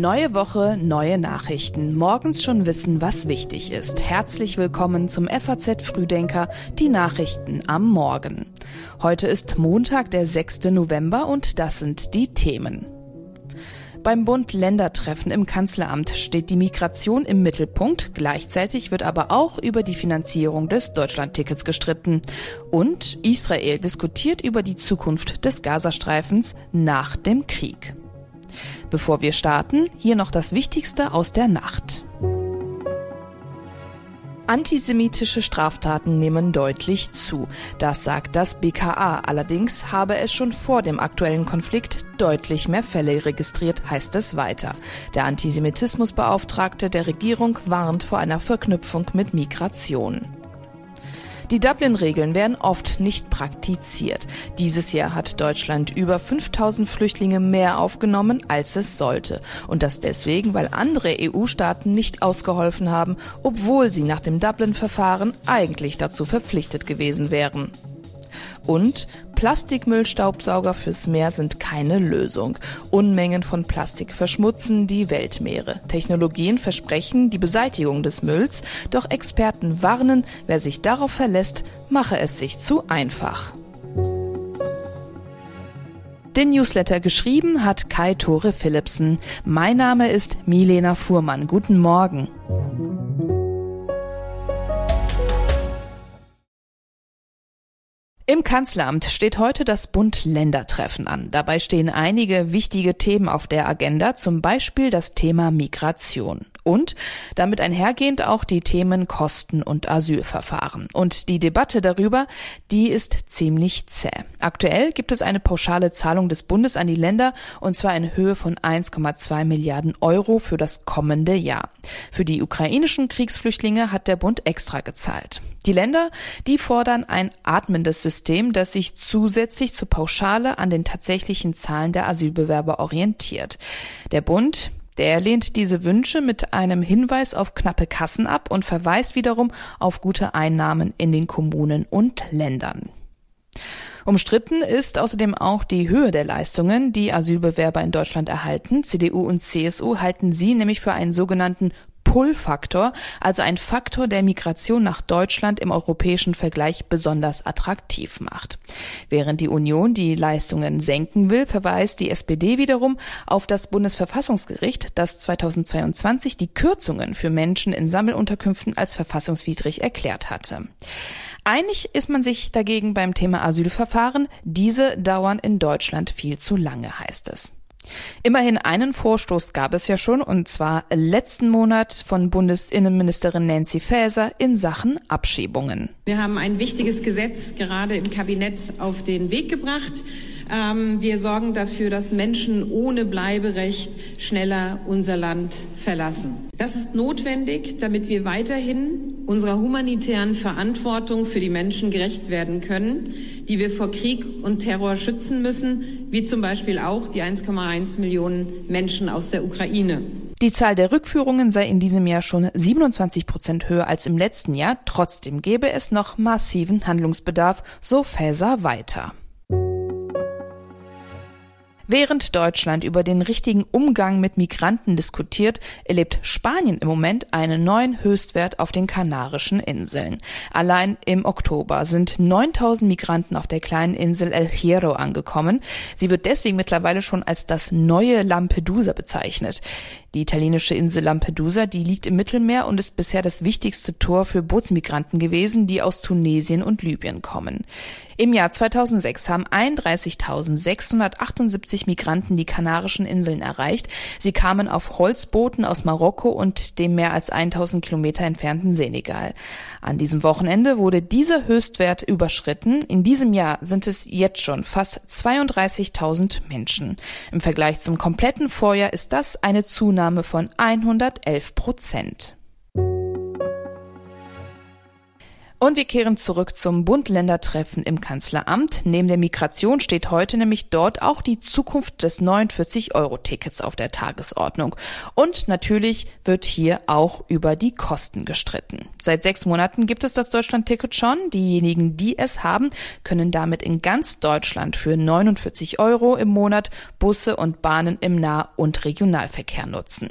Neue Woche, neue Nachrichten. Morgens schon wissen, was wichtig ist. Herzlich willkommen zum FAZ Frühdenker, die Nachrichten am Morgen. Heute ist Montag, der 6. November und das sind die Themen. Beim Bund-Länder-Treffen im Kanzleramt steht die Migration im Mittelpunkt. Gleichzeitig wird aber auch über die Finanzierung des Deutschlandtickets gestritten. Und Israel diskutiert über die Zukunft des Gazastreifens nach dem Krieg. Bevor wir starten, hier noch das Wichtigste aus der Nacht. Antisemitische Straftaten nehmen deutlich zu. Das sagt das BKA. Allerdings habe es schon vor dem aktuellen Konflikt deutlich mehr Fälle registriert, heißt es weiter. Der Antisemitismusbeauftragte der Regierung warnt vor einer Verknüpfung mit Migration. Die Dublin-Regeln werden oft nicht praktiziert. Dieses Jahr hat Deutschland über 5000 Flüchtlinge mehr aufgenommen, als es sollte. Und das deswegen, weil andere EU-Staaten nicht ausgeholfen haben, obwohl sie nach dem Dublin-Verfahren eigentlich dazu verpflichtet gewesen wären. Und Plastikmüllstaubsauger fürs Meer sind keine Lösung. Unmengen von Plastik verschmutzen die Weltmeere. Technologien versprechen die Beseitigung des Mülls, doch Experten warnen, wer sich darauf verlässt, mache es sich zu einfach. Den Newsletter geschrieben hat Kai Tore Philipsen. Mein Name ist Milena Fuhrmann. Guten Morgen. Im Kanzleramt steht heute das Bund-Länder-Treffen an. Dabei stehen einige wichtige Themen auf der Agenda, zum Beispiel das Thema Migration und damit einhergehend auch die Themen Kosten und Asylverfahren. Und die Debatte darüber, die ist ziemlich zäh. Aktuell gibt es eine pauschale Zahlung des Bundes an die Länder und zwar in Höhe von 1,2 Milliarden Euro für das kommende Jahr. Für die ukrainischen Kriegsflüchtlinge hat der Bund extra gezahlt. Die Länder, die fordern ein atmendes System, das sich zusätzlich zur Pauschale an den tatsächlichen Zahlen der Asylbewerber orientiert. Der Bund, der lehnt diese Wünsche mit einem Hinweis auf knappe Kassen ab und verweist wiederum auf gute Einnahmen in den Kommunen und Ländern. Umstritten ist außerdem auch die Höhe der Leistungen, die Asylbewerber in Deutschland erhalten. CDU und CSU halten sie nämlich für einen sogenannten Pull-Faktor, also ein Faktor, der Migration nach Deutschland im europäischen Vergleich besonders attraktiv macht. Während die Union die Leistungen senken will, verweist die SPD wiederum auf das Bundesverfassungsgericht, das 2022 die Kürzungen für Menschen in Sammelunterkünften als verfassungswidrig erklärt hatte. Einig ist man sich dagegen beim Thema Asylverfahren. Diese dauern in Deutschland viel zu lange, heißt es. Immerhin einen Vorstoß gab es ja schon, und zwar letzten Monat von Bundesinnenministerin Nancy Faeser in Sachen Abschiebungen. Wir haben ein wichtiges Gesetz gerade im Kabinett auf den Weg gebracht. Ähm, wir sorgen dafür, dass Menschen ohne Bleiberecht schneller unser Land verlassen. Das ist notwendig, damit wir weiterhin unserer humanitären Verantwortung für die Menschen gerecht werden können, die wir vor Krieg und Terror schützen müssen, wie zum Beispiel auch die 1,1 Millionen Menschen aus der Ukraine. Die Zahl der Rückführungen sei in diesem Jahr schon 27 Prozent höher als im letzten Jahr. Trotzdem gäbe es noch massiven Handlungsbedarf, so Faeser weiter. Während Deutschland über den richtigen Umgang mit Migranten diskutiert, erlebt Spanien im Moment einen neuen Höchstwert auf den Kanarischen Inseln. Allein im Oktober sind 9000 Migranten auf der kleinen Insel El Hierro angekommen. Sie wird deswegen mittlerweile schon als das neue Lampedusa bezeichnet. Die italienische Insel Lampedusa, die liegt im Mittelmeer und ist bisher das wichtigste Tor für Bootsmigranten gewesen, die aus Tunesien und Libyen kommen. Im Jahr 2006 haben 31.678 Migranten die Kanarischen Inseln erreicht. Sie kamen auf Holzbooten aus Marokko und dem mehr als 1000 Kilometer entfernten Senegal. An diesem Wochenende wurde dieser Höchstwert überschritten. In diesem Jahr sind es jetzt schon fast 32.000 Menschen. Im Vergleich zum kompletten Vorjahr ist das eine Zunahme Zunahme von 111 Prozent. Und wir kehren zurück zum Bund-Länder-Treffen im Kanzleramt. Neben der Migration steht heute nämlich dort auch die Zukunft des 49-Euro-Tickets auf der Tagesordnung. Und natürlich wird hier auch über die Kosten gestritten. Seit sechs Monaten gibt es das Deutschland-Ticket schon. Diejenigen, die es haben, können damit in ganz Deutschland für 49 Euro im Monat Busse und Bahnen im Nah- und Regionalverkehr nutzen.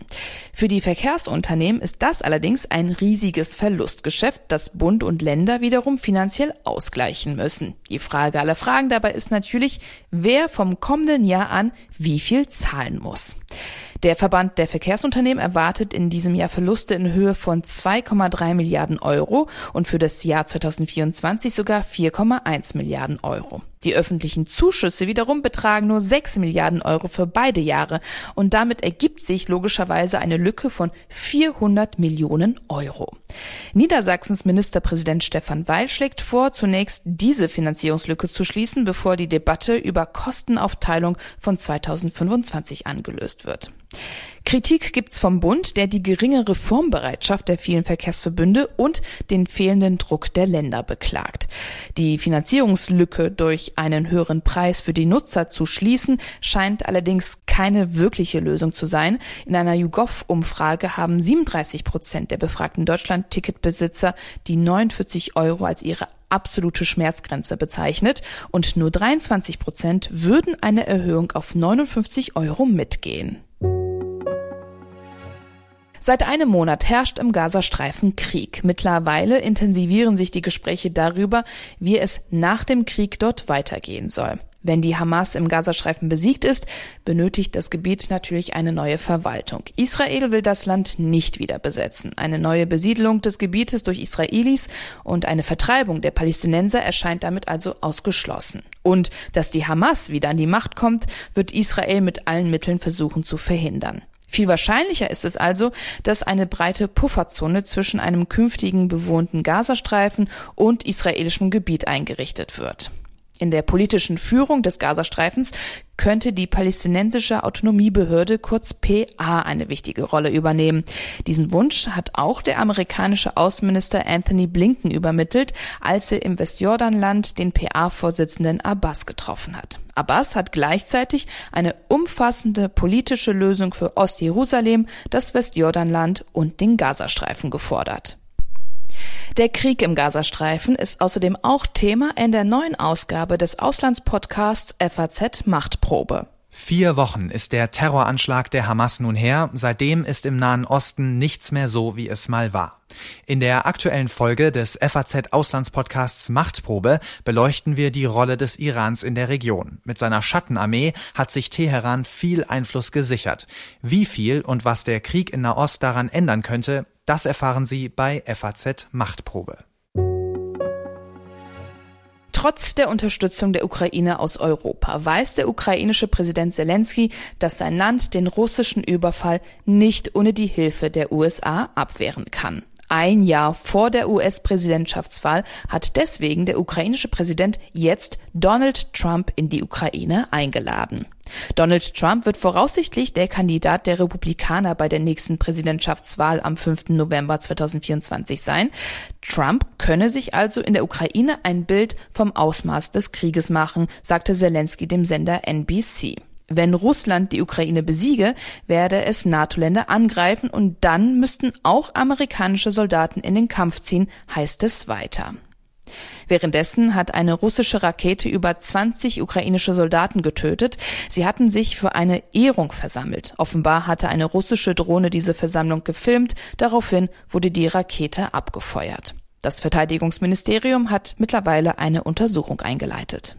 Für die Verkehrsunternehmen ist das allerdings ein riesiges Verlustgeschäft, das Bund und Länder Länder wiederum finanziell ausgleichen müssen. Die Frage aller Fragen dabei ist natürlich, wer vom kommenden Jahr an wie viel zahlen muss. Der Verband der Verkehrsunternehmen erwartet in diesem Jahr Verluste in Höhe von 2,3 Milliarden Euro und für das Jahr 2024 sogar 4,1 Milliarden Euro. Die öffentlichen Zuschüsse wiederum betragen nur 6 Milliarden Euro für beide Jahre und damit ergibt sich logischerweise eine Lücke von 400 Millionen Euro. Niedersachsens Ministerpräsident Stefan Weil schlägt vor, zunächst diese Finanzierungslücke zu schließen, bevor die Debatte über Kostenaufteilung von 2025 angelöst wird. Kritik gibt's vom Bund, der die geringe Reformbereitschaft der vielen Verkehrsverbünde und den fehlenden Druck der Länder beklagt. Die Finanzierungslücke durch einen höheren Preis für die Nutzer zu schließen, scheint allerdings keine wirkliche Lösung zu sein. In einer YouGov-Umfrage haben 37 Prozent der befragten Deutschland-Ticketbesitzer die 49 Euro als ihre absolute Schmerzgrenze bezeichnet und nur 23 Prozent würden eine Erhöhung auf 59 Euro mitgehen. Seit einem Monat herrscht im Gazastreifen Krieg. Mittlerweile intensivieren sich die Gespräche darüber, wie es nach dem Krieg dort weitergehen soll. Wenn die Hamas im Gazastreifen besiegt ist, benötigt das Gebiet natürlich eine neue Verwaltung. Israel will das Land nicht wieder besetzen. Eine neue Besiedlung des Gebietes durch Israelis und eine Vertreibung der Palästinenser erscheint damit also ausgeschlossen. Und dass die Hamas wieder an die Macht kommt, wird Israel mit allen Mitteln versuchen zu verhindern. Viel wahrscheinlicher ist es also, dass eine breite Pufferzone zwischen einem künftigen bewohnten Gazastreifen und israelischem Gebiet eingerichtet wird. In der politischen Führung des Gazastreifens könnte die palästinensische Autonomiebehörde kurz PA eine wichtige Rolle übernehmen. Diesen Wunsch hat auch der amerikanische Außenminister Anthony Blinken übermittelt, als er im Westjordanland den PA-Vorsitzenden Abbas getroffen hat. Abbas hat gleichzeitig eine umfassende politische Lösung für Ostjerusalem, das Westjordanland und den Gazastreifen gefordert. Der Krieg im Gazastreifen ist außerdem auch Thema in der neuen Ausgabe des Auslandspodcasts FAZ Machtprobe. Vier Wochen ist der Terroranschlag der Hamas nun her. Seitdem ist im Nahen Osten nichts mehr so, wie es mal war. In der aktuellen Folge des FAZ Auslandspodcasts Machtprobe beleuchten wir die Rolle des Irans in der Region. Mit seiner Schattenarmee hat sich Teheran viel Einfluss gesichert. Wie viel und was der Krieg in Nahost daran ändern könnte, das erfahren Sie bei FAZ Machtprobe. Trotz der Unterstützung der Ukraine aus Europa weiß der ukrainische Präsident Zelensky, dass sein Land den russischen Überfall nicht ohne die Hilfe der USA abwehren kann. Ein Jahr vor der US-Präsidentschaftswahl hat deswegen der ukrainische Präsident jetzt Donald Trump in die Ukraine eingeladen. Donald Trump wird voraussichtlich der Kandidat der Republikaner bei der nächsten Präsidentschaftswahl am 5. November 2024 sein. Trump könne sich also in der Ukraine ein Bild vom Ausmaß des Krieges machen, sagte Zelensky dem Sender NBC. Wenn Russland die Ukraine besiege, werde es NATO-Länder angreifen und dann müssten auch amerikanische Soldaten in den Kampf ziehen, heißt es weiter. Währenddessen hat eine russische Rakete über 20 ukrainische Soldaten getötet. Sie hatten sich für eine Ehrung versammelt. Offenbar hatte eine russische Drohne diese Versammlung gefilmt. Daraufhin wurde die Rakete abgefeuert. Das Verteidigungsministerium hat mittlerweile eine Untersuchung eingeleitet.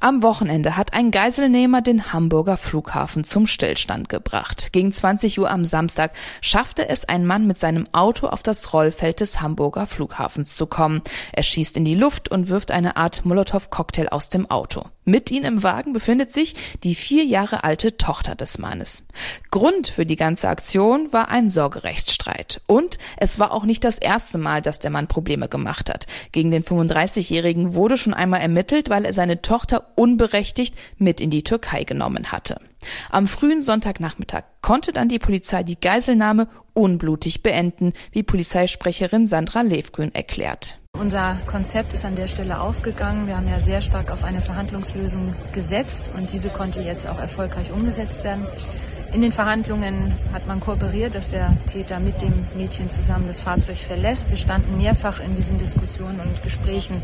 Am Wochenende hat ein Geiselnehmer den Hamburger Flughafen zum Stillstand gebracht. Gegen 20 Uhr am Samstag schaffte es ein Mann mit seinem Auto auf das Rollfeld des Hamburger Flughafens zu kommen. Er schießt in die Luft und wirft eine Art Molotow-Cocktail aus dem Auto. Mit ihm im Wagen befindet sich die vier Jahre alte Tochter des Mannes. Grund für die ganze Aktion war ein Sorgerechtsstreit. Und es war auch nicht das erste Mal, dass der Mann Probleme gemacht hat. Gegen den 35-Jährigen wurde schon einmal ermittelt, weil er seine Tochter unberechtigt mit in die Türkei genommen hatte. Am frühen Sonntagnachmittag konnte dann die Polizei die Geiselnahme unblutig beenden, wie Polizeisprecherin Sandra Levgrün erklärt. Unser Konzept ist an der Stelle aufgegangen. Wir haben ja sehr stark auf eine Verhandlungslösung gesetzt und diese konnte jetzt auch erfolgreich umgesetzt werden. In den Verhandlungen hat man kooperiert, dass der Täter mit dem Mädchen zusammen das Fahrzeug verlässt. Wir standen mehrfach in diesen Diskussionen und Gesprächen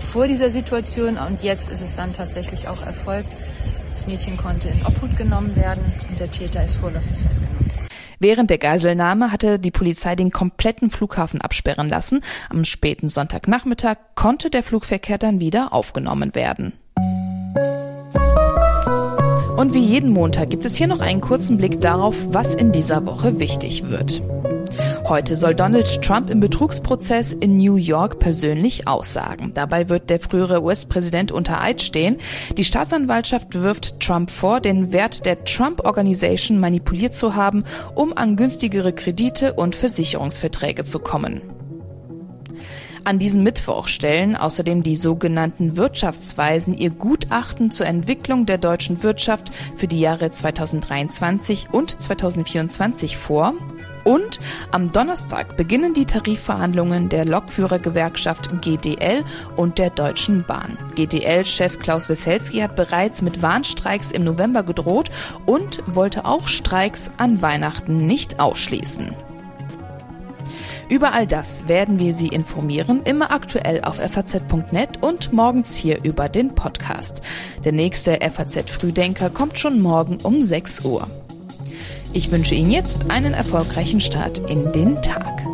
vor dieser Situation und jetzt ist es dann tatsächlich auch erfolgt. Das Mädchen konnte in Obhut genommen werden und der Täter ist vorläufig festgenommen. Während der Geiselnahme hatte die Polizei den kompletten Flughafen absperren lassen. Am späten Sonntagnachmittag konnte der Flugverkehr dann wieder aufgenommen werden. Und wie jeden Montag gibt es hier noch einen kurzen Blick darauf, was in dieser Woche wichtig wird. Heute soll Donald Trump im Betrugsprozess in New York persönlich aussagen. Dabei wird der frühere US-Präsident unter Eid stehen. Die Staatsanwaltschaft wirft Trump vor, den Wert der Trump Organization manipuliert zu haben, um an günstigere Kredite und Versicherungsverträge zu kommen. An diesem Mittwoch stellen außerdem die sogenannten Wirtschaftsweisen ihr Gutachten zur Entwicklung der deutschen Wirtschaft für die Jahre 2023 und 2024 vor. Und am Donnerstag beginnen die Tarifverhandlungen der Lokführergewerkschaft GDL und der Deutschen Bahn. GDL-Chef Klaus Wesselski hat bereits mit Warnstreiks im November gedroht und wollte auch Streiks an Weihnachten nicht ausschließen. Über all das werden wir Sie informieren, immer aktuell auf faz.net und morgens hier über den Podcast. Der nächste FAZ Frühdenker kommt schon morgen um 6 Uhr. Ich wünsche Ihnen jetzt einen erfolgreichen Start in den Tag.